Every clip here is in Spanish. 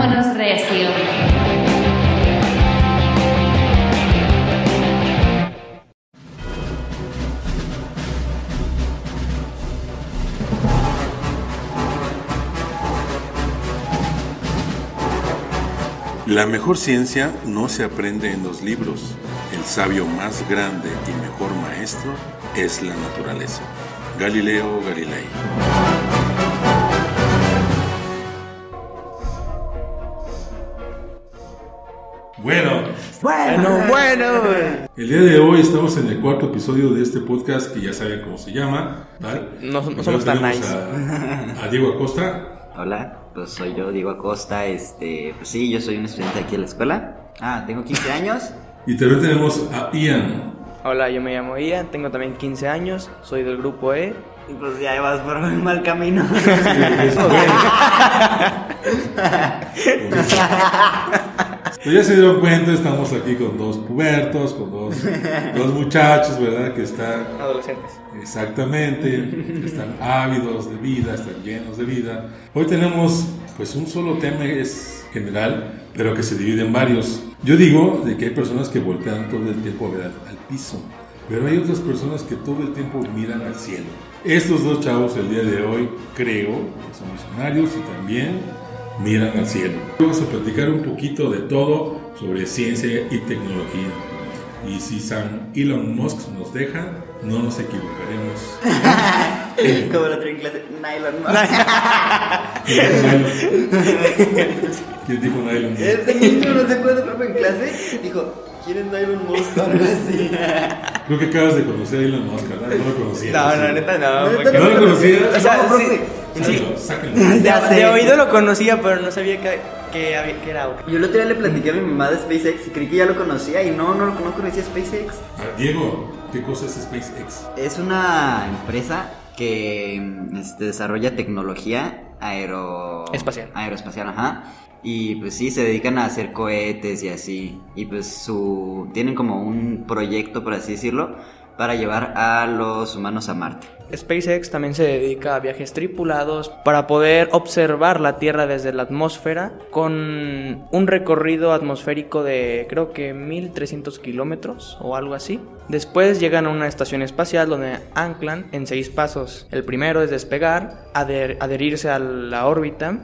Vámonos recio. La mejor ciencia no se aprende en los libros. El sabio más grande y mejor maestro es la naturaleza. Galileo Galilei. Bueno, Bueno, el día de hoy estamos en el cuarto episodio de este podcast que ya saben cómo se llama. ¿vale? No- somos tan nice. A, a Diego Acosta. Hola, pues soy yo, Diego Acosta. Este, pues sí, yo soy un estudiante aquí en la escuela. Ah, tengo 15 años. Y también tenemos a Ian. Hola, yo me llamo Ian, tengo también 15 años, soy del grupo E. Y pues ya vas por un mal camino. Pues ya se dieron cuenta, estamos aquí con dos pubertos, con dos, dos muchachos, ¿verdad? Que están Adolescentes. exactamente, están ávidos de vida, están llenos de vida. Hoy tenemos pues un solo tema es general, pero que se divide en varios. Yo digo de que hay personas que voltean todo el tiempo a ver al, al piso, pero hay otras personas que todo el tiempo miran al cielo. Estos dos chavos el día de hoy creo que son misionarios y también miran al cielo. Vamos a platicar un poquito de todo sobre ciencia y tecnología. Y si San Elon Musk nos deja, no nos equivocaremos. Como lo traen en clase, nylon. ¿Quién dijo Elon Musk? Este niño no se acuerda, profe, en clase dijo, ¿quieres nylon Musk o algo así? Creo que acabas de conocer a Elon Musk, ¿verdad? No lo conocías. No, no, neta no. ¿No lo conocías? O sea, No, sí, Sáquenlo. Ya de, de oído lo conocía, pero no sabía que, que, había- que era. Yo el otro día le platiqué a mi mamá de SpaceX y creí que ya lo conocía y no, no, no conocía SpaceX. Ah, Diego, ¿qué cosa es SpaceX? Es una empresa que mm, este, desarrolla tecnología aero... Espacial. Aeroespacial, ajá. Y pues sí, se dedican a hacer cohetes y así. Y pues su... Tienen como un proyecto, por así decirlo, para llevar a los humanos a Marte. SpaceX también se dedica a viajes tripulados para poder observar la Tierra desde la atmósfera con un recorrido atmosférico de creo que 1300 kilómetros o algo así. Después llegan a una estación espacial donde anclan en seis pasos. El primero es despegar, adher- adherirse a la órbita,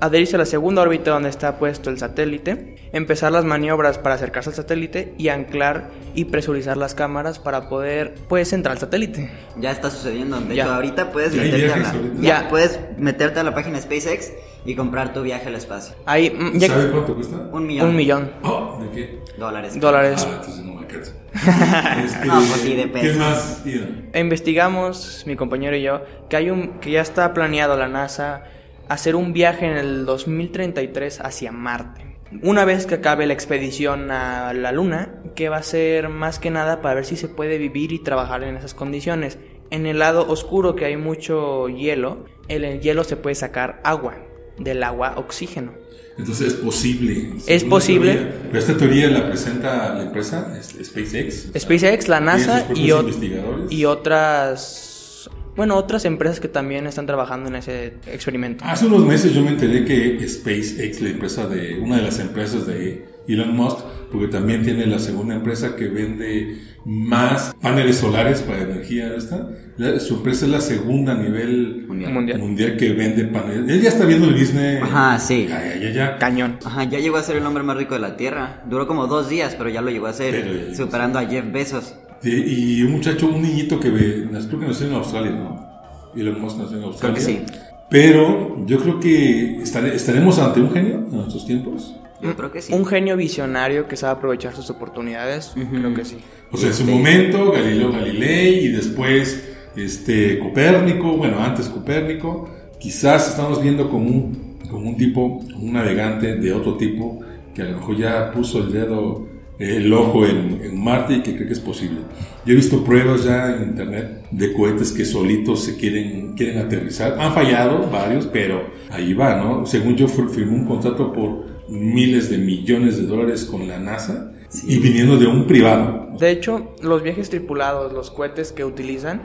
adherirse a la segunda órbita donde está puesto el satélite, empezar las maniobras para acercarse al satélite y anclar y presurizar las cámaras para poder pues entrar al satélite. Ya está sucediendo. De Ya. hecho, ahorita puedes Ya meterte a la... ahorita. Ya, Ya. puedes meterte a la página SpaceX y comprar tu viaje al espacio. Ahí mm, ya- ¿Sabe cuánto cuesta? Un millón. un millón Oh, ¿De qué? Dólares. dólares. Ah, entonces no me alcanza. Este, No, pues sí, de ¿Qué más, Ian? E investigamos, mi compañero y yo, que hay un que ya está planeado la NASA hacer un viaje en el 2033 hacia Marte. Una vez que acabe la expedición a la Luna, que va a ser más que nada para ver si se puede vivir y trabajar en esas condiciones. En el lado oscuro que hay mucho hielo, en el hielo se puede sacar agua, del agua oxígeno. Entonces es posible. Es posible. teoría. Pero esta teoría la presenta la empresa es- SpaceX. SpaceX, la NASA y, y otras, bueno, otras empresas que también están trabajando en ese experimento. Hace unos meses yo me enteré que SpaceX, la empresa de una de las empresas de Elon Musk, porque también tiene la segunda empresa que vende más paneles solares para energía esta. La- su empresa es la segunda a nivel Mundial. Mundial. que vende paneles. Él ya está viendo el business. Ajá, sí. Ya, ya, ya, ya. Cañón. Ajá, ya llegó a ser el hombre más rico de la Tierra. Duró como dos días, pero ya lo llegó a ser, Pero superando a Jeff Bezos. Sí, y un muchacho, un niñito que ve, creo que nació en Australia, ¿no? Elon Musk nació en Australia. que sí. Pero yo creo que estare- estaremos ante un genio en nuestros tiempos. Yo creo que sí. Un genio visionario que sabe aprovechar sus oportunidades, creo que sí. O sea, en su momento Galileo Galilei y después este Copérnico, bueno, antes Copérnico, quizás estamos viendo como un, como un tipo, un navegante de otro tipo que a lo mejor ya puso el dedo, el ojo en, en Marte y que cree que es posible. Yo he visto pruebas ya en internet de cohetes que solitos se quieren, quieren aterrizar. Han fallado varios, pero ahí va, ¿no? Según yo fir- firmó un contrato por miles de millones de dólares con la NASA y viniendo de un privado. De hecho, los viajes tripulados, los cohetes que utilizan,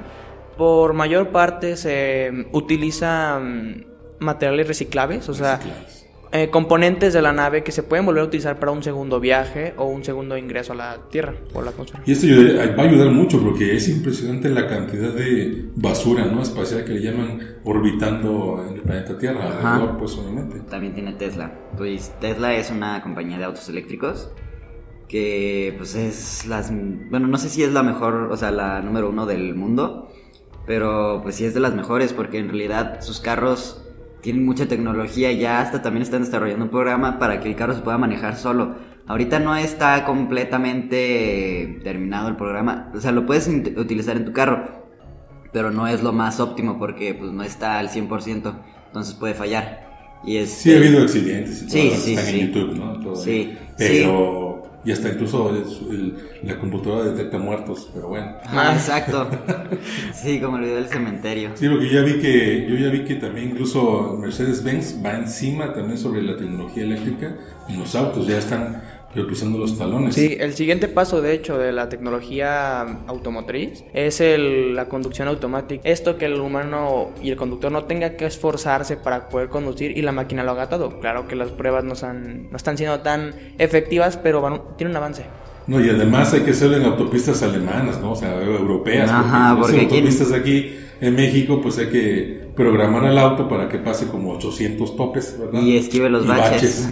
por mayor parte se utilizan materiales reciclables, o sea, Reciclables. Eh, componentes de la nave que se pueden volver a utilizar para un segundo viaje o un segundo ingreso a la Tierra o la atmósfera. Y esto ayuda- va a ayudar mucho porque es impresionante la cantidad de basura ¿no? espacial que le llaman orbitando en el planeta Tierra, alrededor, pues obviamente. También tiene Tesla. Pues Tesla es una compañía de autos eléctricos que pues es las... Bueno, no sé si es la mejor, o sea, la número uno del mundo, pero pues sí es de las mejores porque en realidad sus carros tienen mucha tecnología ya hasta también están desarrollando un programa para que el carro se pueda manejar solo. Ahorita no está completamente terminado el programa, o sea, lo puedes utilizar en tu carro, pero no es lo más óptimo porque pues no está al 100%, entonces puede fallar. Y es Sí, ha habido accidentes y todo, Sí, sí, están sí. en YouTube, ¿no? Todo Sí, ahí. Pero, y hasta incluso el- la computadora detecta muertos, pero bueno. Ah, exacto. Sí, como el video del cementerio. Sí, porque yo ya vi que, yo ya vi que también incluso Mercedes-Benz va encima también sobre la tecnología eléctrica en los autos, ya están los talones. Sí, el siguiente paso, de hecho, de la tecnología automotriz es el- la conducción automática. Esto que el humano y el conductor no tenga que esforzarse para poder conducir y la máquina lo haga todo. Claro que las pruebas no, no están siendo tan efectivas, pero van, tiene un avance. No, y además hay que hacerlo en autopistas alemanas, ¿no? O sea, europeas. Ajá, porque, porque autopistas aquí en México, pues hay que programar al auto para que pase como 800 topes, ¿verdad? Y esquive los baches.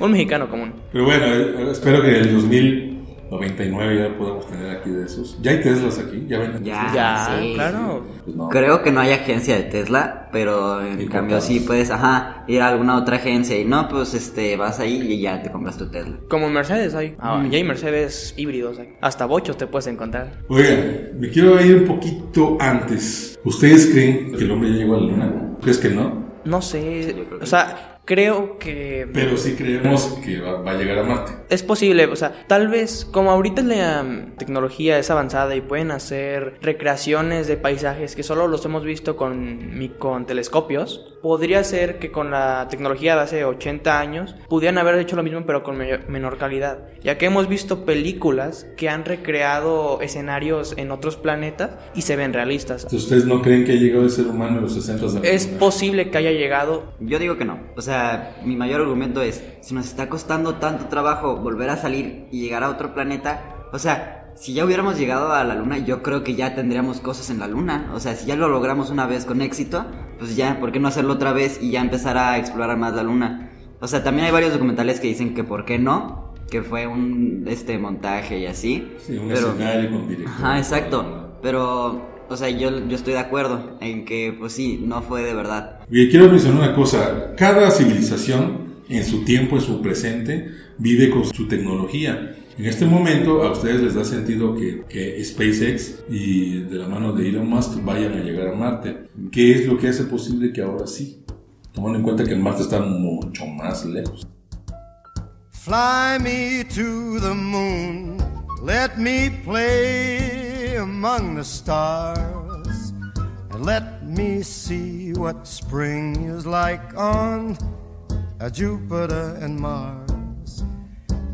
Un, mexicano común. Pero bueno, eh, espero que en el 2000 99 ya podemos tener aquí de esos. Ya hay Teslas aquí, ya venden. Ya, ya claro. Pues creo que no hay agencia de Tesla, pero en cambio sí puedes, ajá, ir a alguna otra agencia y no, pues este, vas ahí y ya te compras tu Tesla. Como Mercedes hay, ah, ya hay Mercedes híbridos, hay. hasta bochos te puedes encontrar. Oigan, me quiero ir un poquito antes. ¿Ustedes creen que el hombre ya llegó a la luna? ¿Crees que no? No sé, o sea, creo que. Pero sí creemos que va, va a llegar a Marte. Es posible, o sea, tal vez como ahorita la um, tecnología es avanzada y pueden hacer recreaciones de paisajes que solo los hemos visto con, con telescopios, podría ser que con la tecnología de hace 80 años pudieran haber hecho lo mismo pero con me- menor calidad, ya que hemos visto películas que han recreado escenarios en otros planetas y se ven realistas. ¿Ustedes no creen que ha llegado el ser humano en los 60 de la Es posible que haya llegado Yo digo que no. O sea, mi mayor argumento es, si nos está costando tanto trabajo volver a salir y llegar a otro planeta, o sea, si ya hubiéramos llegado a la luna, yo creo que ya tendríamos cosas en la luna. O sea, si ya lo logramos una vez con éxito, pues ya, ¿por qué no hacerlo otra vez y ya empezar a explorar más la luna? O sea, también hay varios documentales que dicen que por qué no, que fue un este montaje y así. Sí, un pero- escenario con director. Ajá, exacto. Pero, o sea, yo, yo estoy de acuerdo en que, pues sí, no fue de verdad. Y quiero mencionar una cosa. Cada civilización, en su tiempo, en su presente, vive con su tecnología. En este momento, a ustedes les da sentido que, que SpaceX y de la mano de Elon Musk vayan a llegar a Marte. ¿Qué es lo que hace posible que ahora sí? Tomando en cuenta que Marte está mucho más lejos. Fly me to the moon, let me play among the stars, and let me see what spring is like on uh, Jupiter and Mars.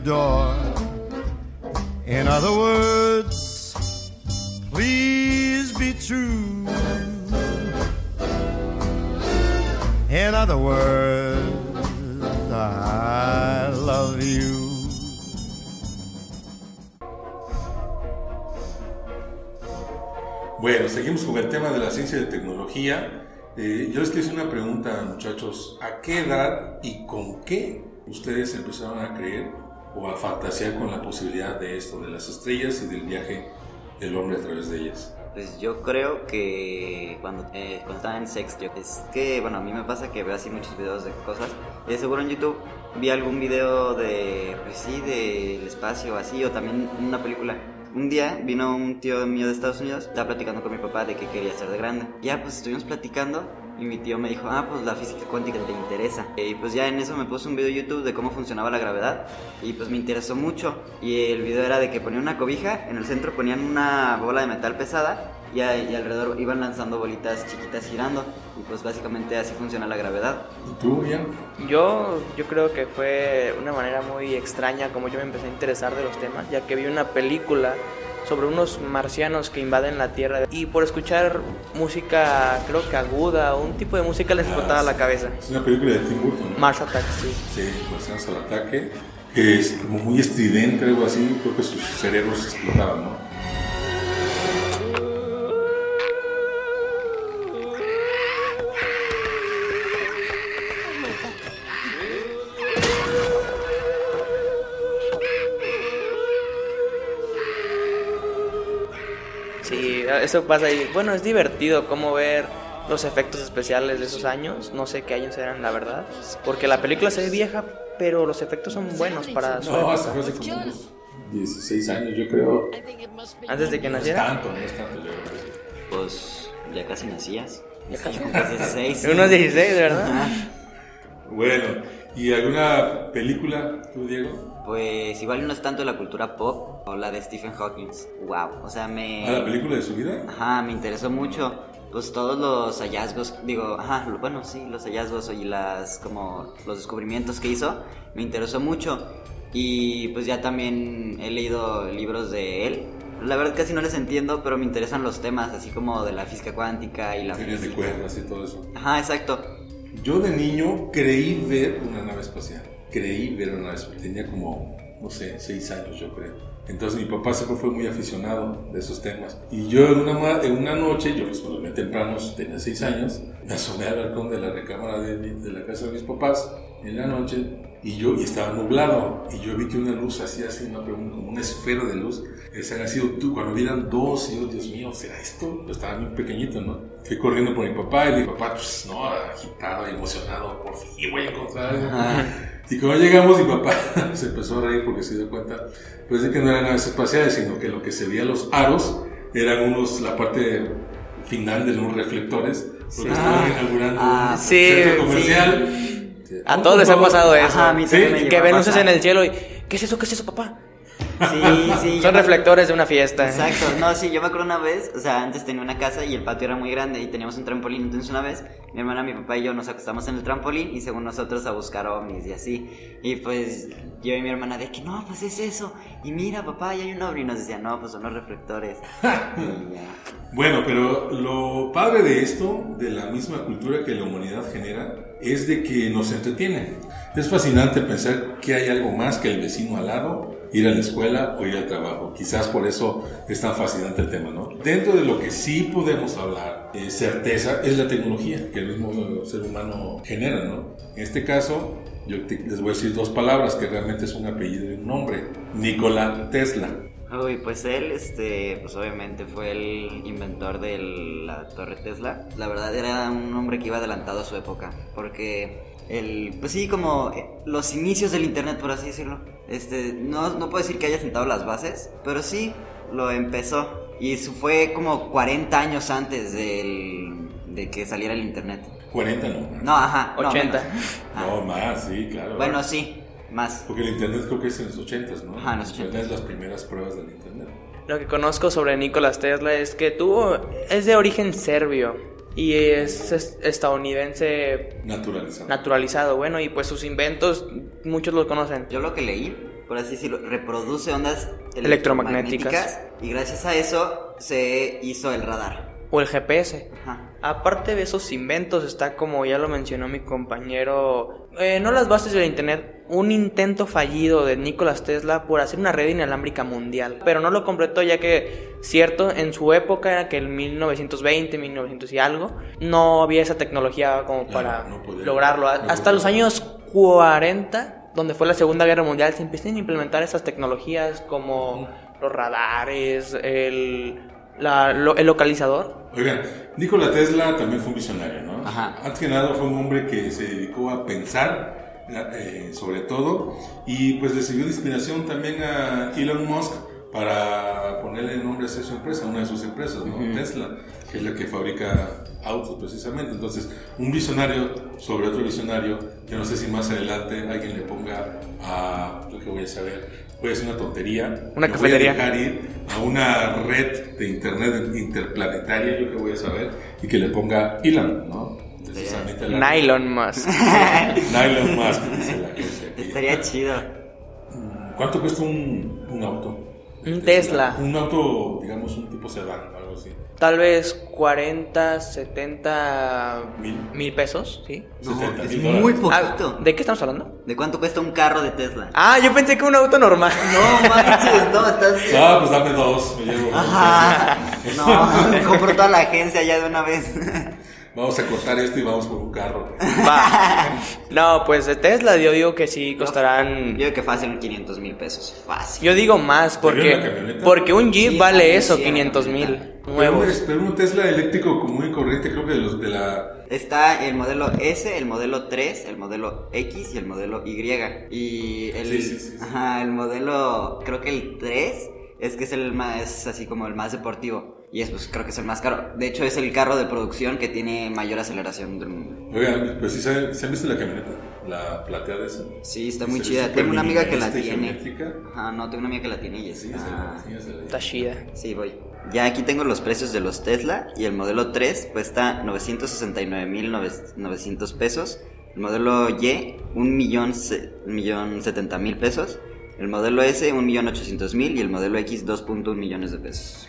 adore. In other words, please be true. In other words, I love you. Bueno, seguimos con el tema de la ciencia y de tecnología. Eh, yo les quiero una pregunta, muchachos. ¿A qué edad y con qué ustedes empezaron a creer o a fantasear con la posibilidad de esto, de las estrellas y del viaje del hombre a través de ellas? Pues yo creo que cuando, eh, cuando estaba en sexto, es que, bueno, a mí me pasa que veo así muchos videos de cosas. De seguro en YouTube vi algún video de, pues sí, del espacio así, o también una película. Un día vino un tío mío de Estados Unidos, estaba platicando con mi papá de qué quería ser de grande. Ya pues estuvimos platicando y mi tío me dijo, ah, pues la física cuántica te interesa. Y pues ya en eso me puse un video de YouTube de cómo funcionaba la gravedad y pues me interesó mucho. Y el video era de que ponían una cobija, en el centro ponían una bola de metal pesada y, a- y alrededor iban lanzando bolitas chiquitas girando. Y pues básicamente así funciona la gravedad. ¿Y tú, Ian? Yo, yo creo que fue una manera muy extraña como yo me empecé a interesar de los temas, ya que vi una película sobre unos marcianos que invaden la Tierra y por escuchar música, creo que aguda, o un tipo de música les explotaba la cabeza. Es una película de Tim Burton, ¿no? Mars Attacks, sí. Sí, Marcianos al ataque, que es como muy estridente, algo así, creo que sus cerebros explotaban, ¿no? Eso pasa y bueno, es divertido como ver los efectos especiales de esos años, no sé qué años eran la verdad, porque la película se ve vieja, pero los efectos son buenos para su No, época. hasta fue hace como unos 16 años, yo creo. Antes de que No es naciera. tanto, no es tanto, yo creo. Pues ya casi nacías. Ya casi. Cumples 16. Unos 16, de verdad. Bueno, ¿y alguna película, tú, Diego? Pues igual no es tanto la cultura pop o la de Stephen Hawking. Wow, o sea, me... ¿A la película de su vida? Ajá, me interesó mucho. Pues todos los hallazgos, digo, ajá, bueno, sí, los hallazgos y las, como, los descubrimientos que hizo, me interesó mucho. Y pues ya también he leído libros de él. La verdad casi no les entiendo, pero me interesan los temas, así como de la física cuántica y la Teorías de cuerdas y todo eso. Ajá, exacto. Yo de niño creí ver una nave espacial. Creí ver una espacial. Tenía como, no sé, seis años yo creo. Entonces mi papá siempre fue muy aficionado de esos temas. Y yo en una, en una noche, yo pues me temprano, tenía seis años, me asomé al balcón de la recámara de, de la casa de mis papás en la noche y yo y estaba nublado y yo vi que una luz hacía así, una, como una esfera de luz. Esa había sido tú, cuando vieran dos, y yo, Dios mío, ¿será esto? Yo estaba muy pequeñito, ¿no? Fui corriendo por mi papá y mi papá, pues no, agitado emocionado, por fin voy a encontrar. Y cuando llegamos, mi papá se empezó a reír porque se dio cuenta, pues de que no eran naves espaciales, sino que lo que se veía los aros eran unos, la parte final de unos reflectores, porque estaban inaugurando Ah, un sí, centro comercial. A todos les ha pasado eso. Ajá, a mí que ven luces en el cielo y ¿qué es eso? ¿Qué es eso, papá? Sí, sí. yo Son reflectores de una fiesta. Exacto, no, sí, yo me acuerdo una vez, o sea, antes tenía una casa y el patio era muy grande y teníamos un trampolín, entonces una vez mi hermana, mi papá y yo nos acostamos en el trampolín y según nosotros a buscar ovnis y así, y pues yo y mi hermana de que no, pues es eso, y mira papá, ya hay un ovni, y nos decía, no, pues son los reflectores. Y ya. Bueno, pero lo padre de esto, de la misma cultura que la humanidad genera, es de que nos entretiene. Es fascinante pensar que hay algo más que el vecino al lado, ir a la escuela o ir al trabajo. Quizás por eso es tan fascinante el tema, ¿no? Dentro de lo que sí podemos hablar, eh, certeza, es la tecnología que el mismo ser humano genera, ¿no? En este caso, yo les voy a decir dos palabras que realmente es un apellido y un nombre. Nikola Tesla. Uy, pues él, este, pues obviamente fue el inventor de la torre Tesla. La verdad era un hombre que iba adelantado a su época, porque el, pues sí, como eh, los inicios del internet, por así decirlo. Este, no, no puedo decir que haya sentado las bases, pero sí lo empezó. Y eso fue como 40 años antes del, de que saliera el internet. 40 no. No, ajá. no, 80. menos. Ah, No, más, sí, claro. bueno, sí, más. Porque el internet creo que es en los 80s, ¿no? Ajá, en los Internet 80s. es las primeras pruebas del internet. Lo que conozco sobre Nikola Tesla es que tuvo es de origen serbio y es, es- estadounidense Naturalizado. naturalizado. Bueno, y pues sus inventos muchos lo conocen. Yo lo que leí, por así decirlo, reproduce ondas Electromagnéticas. electromagnéticas y gracias a eso se hizo el radar. O el GPS. Ajá. Aparte de esos inventos está como ya lo mencionó mi compañero, eh, no las bases del internet, un intento fallido de Nikola Tesla por hacer una red inalámbrica mundial, pero no lo completó ya que cierto en su época era que en 1920, 1900 y algo no había esa tecnología como para no podía- lograrlo. no Hasta los años 40, donde fue la Segunda Guerra Mundial, se empiezan a implementar esas tecnologías como los radares, el, la- lo- el localizador. Oigan, Nikola Tesla también fue un visionario, ¿no? Ajá. Antes que nada fue un hombre que se dedicó a pensar eh, sobre todo y pues le sirvió de inspiración también a Elon Musk para ponerle nombre a su empresa, una de sus empresas, ¿no? Tesla, que es la que fabrica autos precisamente. Entonces, un visionario sobre otro visionario, yo no sé si más adelante alguien le ponga a, lo que voy a saber, puede ser una tontería. Una lo cafetería. Voy a dejar ir a una red de internet interplanetaria, yo que voy a saber, y que le ponga Elon, ¿no? La- Nylon más. Nylon Musk, dice la aquí. Estaría chido. ¿Cuánto cuesta un, un auto? Un Tesla. Un auto, digamos, un tipo sedán. Tal vez 40, 70 Mil. mil pesos, ¿sí? No, 70 es mil muy poquito. Ah, ¿De qué estamos hablando? ¿De cuánto cuesta un carro de Tesla? Ah, yo pensé que un auto normal. No manches, no, estás bien. Ah, pues dame dos, me llevo. Ajá. No, compro toda la agencia ya de una vez. Vamos a cortar esto y vamos por un carro. Va. No, pues de Tesla yo digo que sí Yo costarán... digo que fácil 500 mil pesos. Fácil. Yo digo más ¿Te vieron la porque... Porque un Jeep Sí, vale eso, sí, la 500 camioneta. mil nuevos. un, pero un Tesla eléctrico común y corriente, creo que de los de la. Está el modelo S, el modelo 3, el modelo X y el modelo Y. Y el, Sí, sí, sí, sí. Ajá, el modelo, creo que el 3 es que es el más, así como el más deportivo. Y es, pues, creo que es el más caro. De hecho, es el carro de producción que tiene mayor aceleración del mundo. Oigan, pues sí, ¿se, se han visto la camioneta? La plateada esa. Sí, está muy chida. Tengo una amiga que la tiene. geométrica. Ajá, no, tengo una amiga que la tiene y está... sí. Está chida. Sí, voy. Ya aquí tengo los precios de los Tesla y el modelo 3 cuesta 969.900 pesos. El modelo Y, 1.070.000 pesos. El modelo S, 1.800.000 y el modelo X, 2.1 millones de pesos.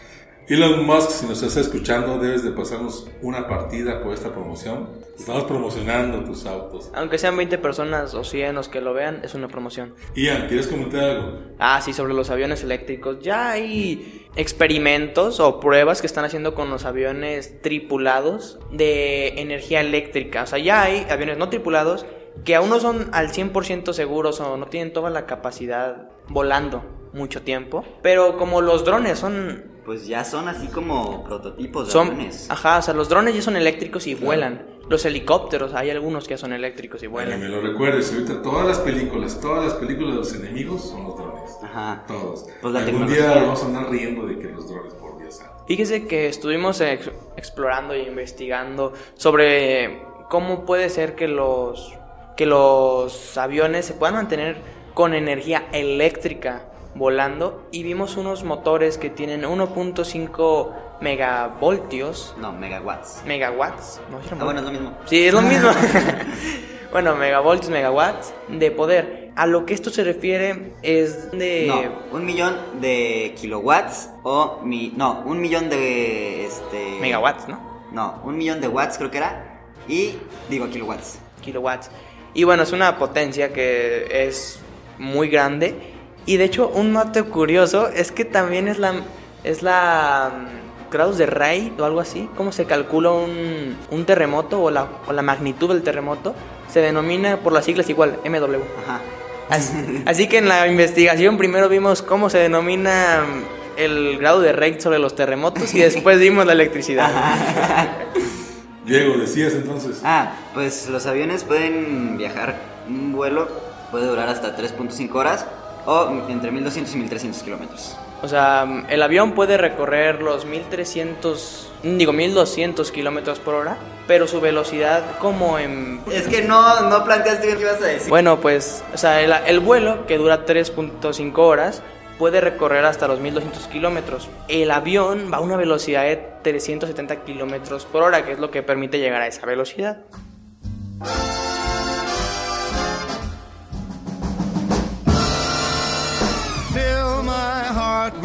Elon Musk, si nos estás escuchando, debes de pasarnos una partida por esta promoción. Estamos promocionando tus autos. Aunque sean 20 personas o 100 los que lo vean, es una promoción. Ian, ¿quieres comentar algo? Ah, sí, sobre los aviones eléctricos. Ya hay experimentos o pruebas que están haciendo con los aviones tripulados de energía eléctrica. O sea, ya hay aviones no tripulados que aún no son al 100% seguros o no tienen toda la capacidad volando mucho tiempo. Pero como los drones son... Pues ya son así como prototipos de son aviones. ajá, o sea, los drones ya son eléctricos y vuelan. Los helicópteros, hay algunos que son eléctricos y Bueno, vuelan. me lo recuerdes, ahorita todas las películas, todas las películas de los enemigos son los drones. Ajá. Todos. Pues la Algún tecnología. día vamos a andar riendo de que los drones, por Dios santo. Fíjese que estuvimos ex- explorando e investigando sobre cómo puede ser que los, que los aviones se puedan mantener con energía eléctrica volando y vimos unos motores que tienen 1.5 megavoltios, No, megawatts. megawatts, ¿no? ¿Sí era Ah, bueno, es lo mismo. Sí, es lo mismo. bueno, megavoltios, megawatts de poder. A lo que esto se refiere es de... No, un millón de kilowatts o mi, no, un millón de este Megawatts, ¿no? No, un millón de watts creo que era y digo kilowatts. kilowatts. Y bueno, es una potencia que es muy grande. Y de hecho, un dato curioso es que también es la, es la mm, grados de Ray o algo así, cómo se calcula un, un terremoto o la, o la magnitud del terremoto, se denomina por las siglas igual, MW. Ajá. Así, así que en la investigación primero vimos cómo se denomina mm, el grado de Ray sobre los terremotos y después vimos la electricidad. Diego, decías entonces. Ah, pues los aviones pueden viajar un vuelo puede durar hasta 3.5 horas o entre 1200 y 1300 kilómetros. O sea, el avión puede recorrer los 1300, digo 1200 kilómetros por hora, pero su velocidad como en... Es que no, no planteaste bien qué ibas a decir. Bueno, pues, o sea, el, el vuelo que dura 3.5 horas puede recorrer hasta los 1200 kilómetros. El avión va a una velocidad de 370 kilómetros por hora, que es lo que permite llegar a esa velocidad.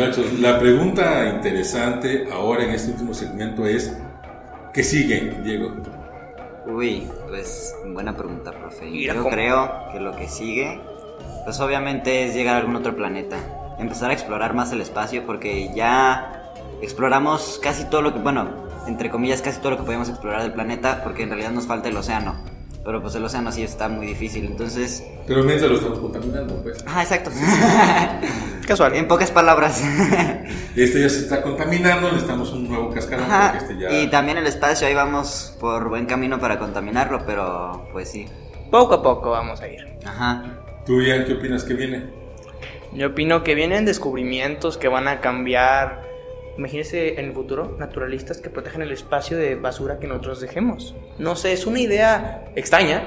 muchachos, la pregunta interesante ahora en este último segmento es: ¿qué sigue, Diego? Uy, pues buena pregunta, profe. Mira Yo cómo- creo que lo que sigue, pues obviamente es llegar a algún otro planeta. Empezar a explorar más el espacio porque ya exploramos casi todo lo que, bueno, entre comillas, casi todo lo que podemos explorar del planeta porque en realidad nos falta el océano. Pero pues el océano sí está muy difícil, entonces... Pero mientras lo estamos contaminando, pues. Ah, exacto. Casual. en pocas palabras. Este ya se está contaminando, necesitamos un nuevo cascarón Ajá. porque este ya. Y también el espacio, ahí vamos por buen camino para contaminarlo, pero pues sí. Poco a poco vamos a ir. Ajá. ¿Tú, Ian, qué opinas que viene? Yo opino que vienen descubrimientos que van a cambiar. Imagínense en el futuro, naturalistas que protegen el espacio de basura que nosotros dejemos. No sé, es una idea extraña,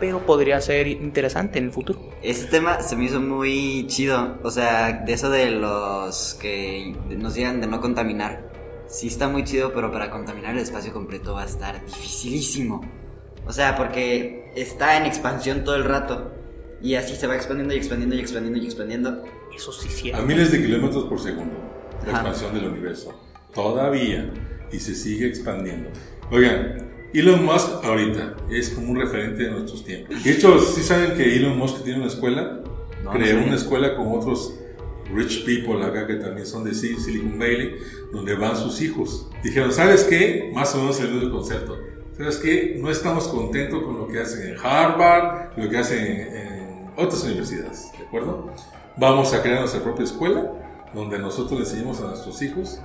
pero podría ser interesante en el futuro. Ese tema se me hizo muy chido. O sea, de eso de los que nos digan de no contaminar. Sí está muy chido, pero para contaminar el espacio completo va a estar dificilísimo. O sea, porque está en expansión todo el rato. Y así se va expandiendo y expandiendo y expandiendo y expandiendo. Eso sí, sí. A miles de kilómetros por segundo, la Ajá. expansión del universo. Todavía. Y se sigue expandiendo. Oigan, Elon Musk ahorita es como un referente de nuestros tiempos. De hecho, ¿sí saben que Elon Musk tiene una escuela? No, Creó no una escuela con otros rich people acá que también son de Sil- Silicon Valley, donde van sus hijos. Dijeron, ¿sabes qué? Más o menos el mismo concepto. ¿Sabes qué? No estamos contentos con lo que hacen en Harvard, lo que hacen en, en otras universidades, ¿de acuerdo? Vamos a crear nuestra propia escuela, donde nosotros le enseñemos a nuestros hijos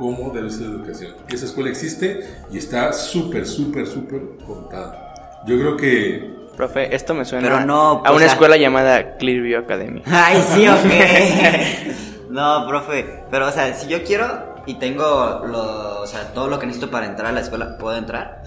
cómo debe ser la educación. Esa escuela existe y está súper, súper, súper contada. Yo creo que Profe, esto me suena Pero no, a o una sea- escuela llamada Clearview Academy. Ay, sí, ok. no, profe. Pero, o sea, si yo quiero y tengo lo, o sea, todo lo que necesito para entrar a la escuela, ¿puedo entrar?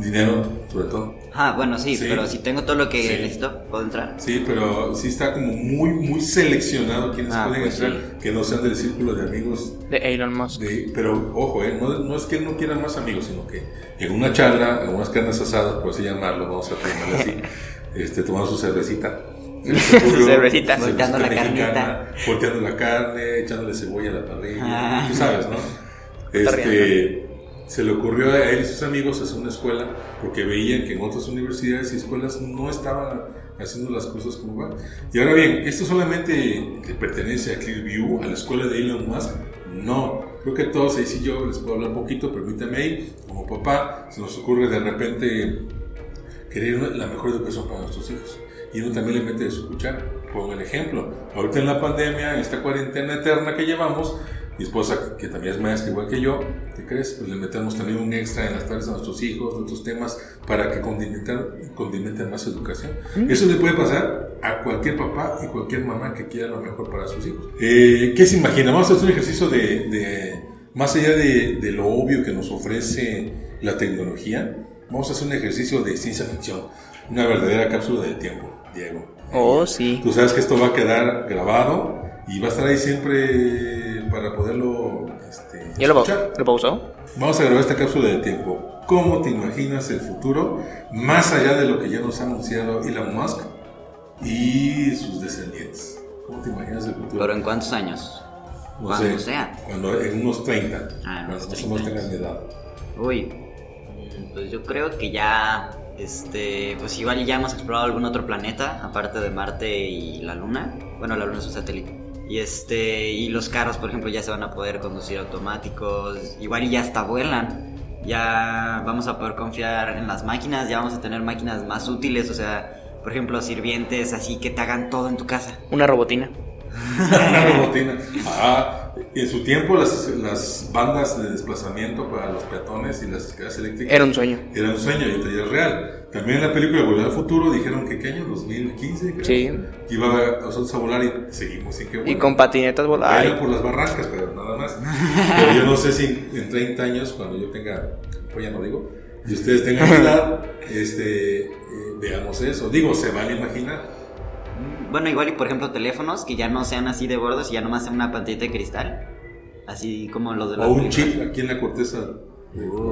Dinero, sobre todo. Ah, bueno, sí, Sí. pero si tengo todo lo que Sí. necesito, ¿puedo entrar? Sí, pero sí está como muy, muy seleccionado quienes Ah, pueden pues entrar, que no sean del círculo de amigos. De Elon Musk. De, pero ojo, eh, no, no es que él no quiera más amigos, sino que en una charla, en unas carnes asadas, por así llamarlo, vamos a llamarle así, este, tomando su cervecita. se les ocurrió- Cervecita. Volteando la carnita. Volteando la carne, echándole cebolla a la parrilla, Ah. tú sabes, ¿no? Este, se le ocurrió a él y sus amigos hacer una escuela porque veían que en otras universidades y escuelas no estaban haciendo las cosas como van. Y ahora bien, ¿esto solamente le pertenece a Clearview, a la escuela de Elon Musk? No, creo que todos ahí sí yo les puedo hablar un poquito, permítame ahí, como papá, se nos ocurre de repente querer la mejor educación para nuestros hijos. Y uno también le mete de su cuchara. Pongo el ejemplo. Ahorita en la pandemia, en esta cuarentena eterna que llevamos, mi esposa, que también es maestra igual que yo, ¿qué crees? Pues le metemos también un extra en las tardes a nuestros hijos, otros temas, para que condimenten, condimenten más educación. Eso le puede pasar a cualquier papá y cualquier mamá que quiera lo mejor para sus hijos. Eh, ¿Qué se imagina? Vamos a hacer un ejercicio de, de- más allá de, de lo obvio que nos ofrece la tecnología, vamos a hacer un ejercicio de ciencia ficción, una verdadera cápsula del tiempo, Diego. Oh, sí. Tú sabes que esto va a quedar grabado y va a estar ahí siempre para poderlo este, ¿Ya lo, escuchar. lo pausó? Vamos a grabar esta cápsula del tiempo. ¿Cómo te imaginas el futuro más allá de lo que ya nos ha anunciado Elon Musk y sus descendientes? ¿Cómo te imaginas el futuro? ¿Pero en cuántos años? No cuando sé, sea. Cuando en unos 30. Ah, cuando 30 tengan mi edad. Uy, pues yo creo que ya, este, pues igual ya hemos explorado algún otro planeta, aparte de Marte y la Luna. Bueno, la Luna es un satélite. Y este, y los carros, por ejemplo, ya se van a poder conducir automáticos. Igual y ya hasta vuelan. Ya vamos a poder confiar en las máquinas, ya vamos a tener máquinas más útiles, o sea, por ejemplo, sirvientes así que te hagan todo en tu casa. Una robotina. Una robotina. Ah, en su tiempo las, las bandas de desplazamiento para los peatones y las escaleras eléctricas Era un sueño. era un sueño y es real. También en la película Volver al Futuro dijeron que qué año, 2015, creo. Sí. Que iba a nosotros a volar y seguimos sin que Y vuelen. con patinetas Bueno, voladas. por las barrancas, pero nada más. Pero yo no sé si en 30 años, cuando yo tenga, pues ya no digo, y ustedes tengan edad, este, eh, veamos eso. Digo, se vale imaginar. Bueno, igual y por ejemplo teléfonos que ya no sean así de gordos y ya nomás sean una pantallita de cristal. Así como los de la O un chip aquí en la corteza.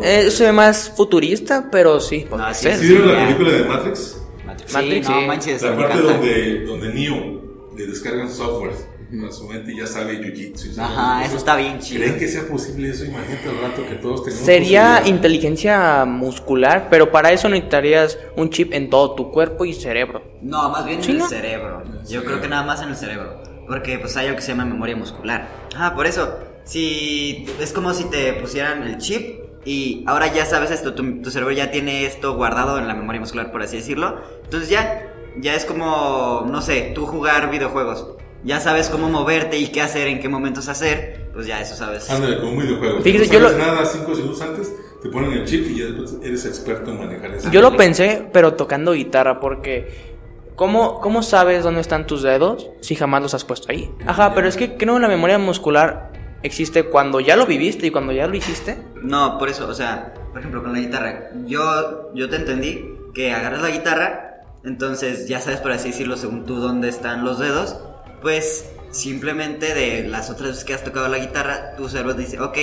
Eh, Eso se ve más futurista, pero sí, No, sí, ser. ¿Sí vieron la ya. película de Matrix? Matrix, Matrix, sí, no sí. manches, La parte donde, donde Neo le descargan software a su mente ya sabe jiu-jitsu. Ajá, eso está bien chido. ¿Creen que sea posible eso? Imagínate al rato que todos tengamos Sería inteligencia muscular, pero para eso necesitarías un chip en todo tu cuerpo y cerebro. No, más bien Sí, en el ¿no? cerebro. Yo Sí. creo que nada más en el cerebro. Porque pues hay algo que se llama memoria muscular. Ah, por eso. Si es como si te pusieran el chip y ahora ya sabes esto, tu, tu cerebro ya tiene esto guardado en la memoria muscular, por así decirlo. Entonces ya, ya es como, no sé, tú jugar videojuegos. Ya sabes cómo moverte y qué hacer, en qué momentos hacer. Pues ya eso sabes. Ándale, como un videojuego. Fíjese, no yo sabes lo- nada cinco segundos antes, te ponen el chip y ya después eres experto en manejar ese Yo lo pensé, pero tocando guitarra, porque ¿cómo, ¿cómo sabes dónde están tus dedos si jamás los has puesto ahí? Ajá, pero es que creo que la memoria muscular existe cuando ya lo viviste y cuando ya lo hiciste. No, por eso, o sea, por ejemplo, con la guitarra, yo, yo te entendí que agarras la guitarra, entonces ya sabes, por así decirlo, según tú dónde están los dedos, pues simplemente de las otras veces que has tocado la guitarra, tu cerebro dice, ok,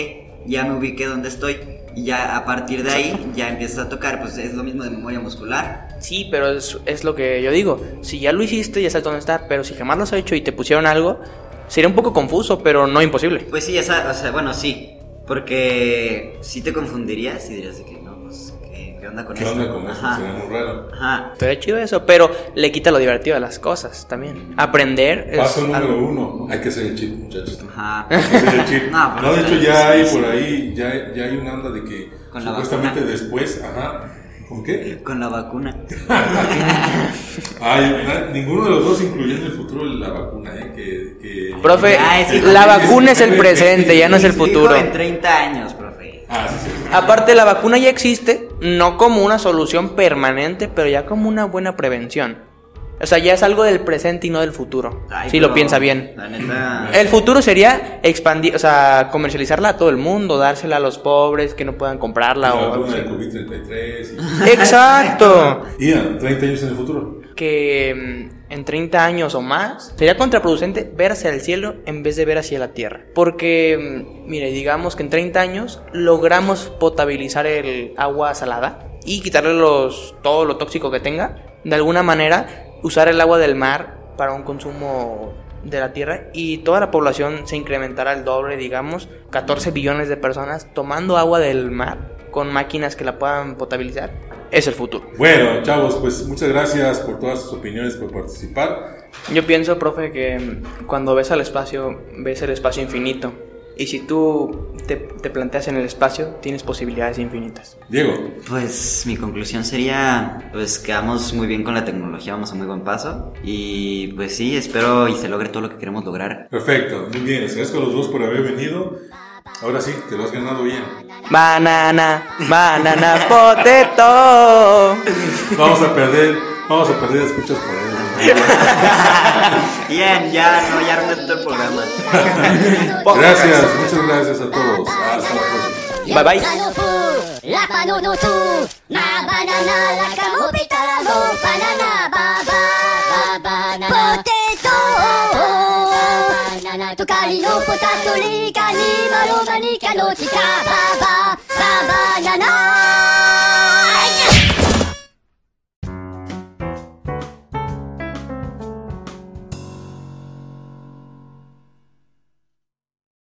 ya me ubiqué donde estoy, y ya a partir de ahí ya empiezas a tocar, pues es lo mismo de memoria muscular. Sí, pero es, es lo que yo digo. Si ya lo hiciste, ya sabes dónde está, pero si jamás lo has hecho y te pusieron algo, sería un poco confuso, pero no imposible. Pues sí, esa, o sea, bueno, sí, porque sí te confundirías y dirías de que ¿qué, qué onda con ¿Qué eso? onda con eso? Ajá. Sería muy raro. Ajá. Estaría chido eso, pero le quita lo divertido a las cosas también. Aprender es Paso número algo- uno. Hay que hacer el chip, muchachos. Ajá. Hay que hacer el chip. No, pero No, de hecho ya hay por ahí, ya, ya hay una onda de que Con supuestamente después, ajá. ¿Con qué? Con la vacuna. Ay, ninguno de los dos incluyó en el futuro la vacuna, ¿eh? Que, que- Profe, Ah, es la vacuna es el presente, ya no es el futuro. En 30 años, profe. Ah, sí, sí. Aparte, la vacuna ya existe, no como una solución permanente, pero ya como una buena prevención. O sea, ya es algo del presente y no del futuro. Ay, si lo piensa bien. La neta. El futuro sería expandir, o sea, comercializarla a todo el mundo, dársela a los pobres que no puedan comprarla La o del COVID-33. Exacto. Y ya, 30 años en el futuro. que mm, en 30 años o más sería contraproducente ver hacia el cielo en vez de ver hacia la tierra. Porque, mm, mire, digamos que en 30 años logramos potabilizar el agua salada y quitarle los, todo lo tóxico que tenga. De alguna manera, usar el agua del mar para un consumo de la tierra y toda la población se incrementará al doble, digamos, 14 billones de personas tomando agua del mar con máquinas que la puedan potabilizar. Es el futuro. Bueno, chavos, pues muchas gracias por todas sus opiniones, por participar. Yo pienso, profe, que cuando ves al espacio, ves el espacio infinito. Y si tú te, te planteas en el espacio, tienes posibilidades infinitas. Diego, Pues mi conclusión sería, pues que vamos muy bien con la tecnología, vamos a muy buen paso. Y pues sí, espero y se logre todo lo que queremos lograr. perfecto, muy bien, les agradezco a los dos por haber venido. Ahora sí, te lo has ganado bien. Banana, banana, poteto. Vamos a perder, vamos a perder escuchas por él. Bien, ya, no, ya arruinaste el programa. gracias, muchas gracias a todos. Bye bye. カリのポタトリカニマロマニカノチカババババナナ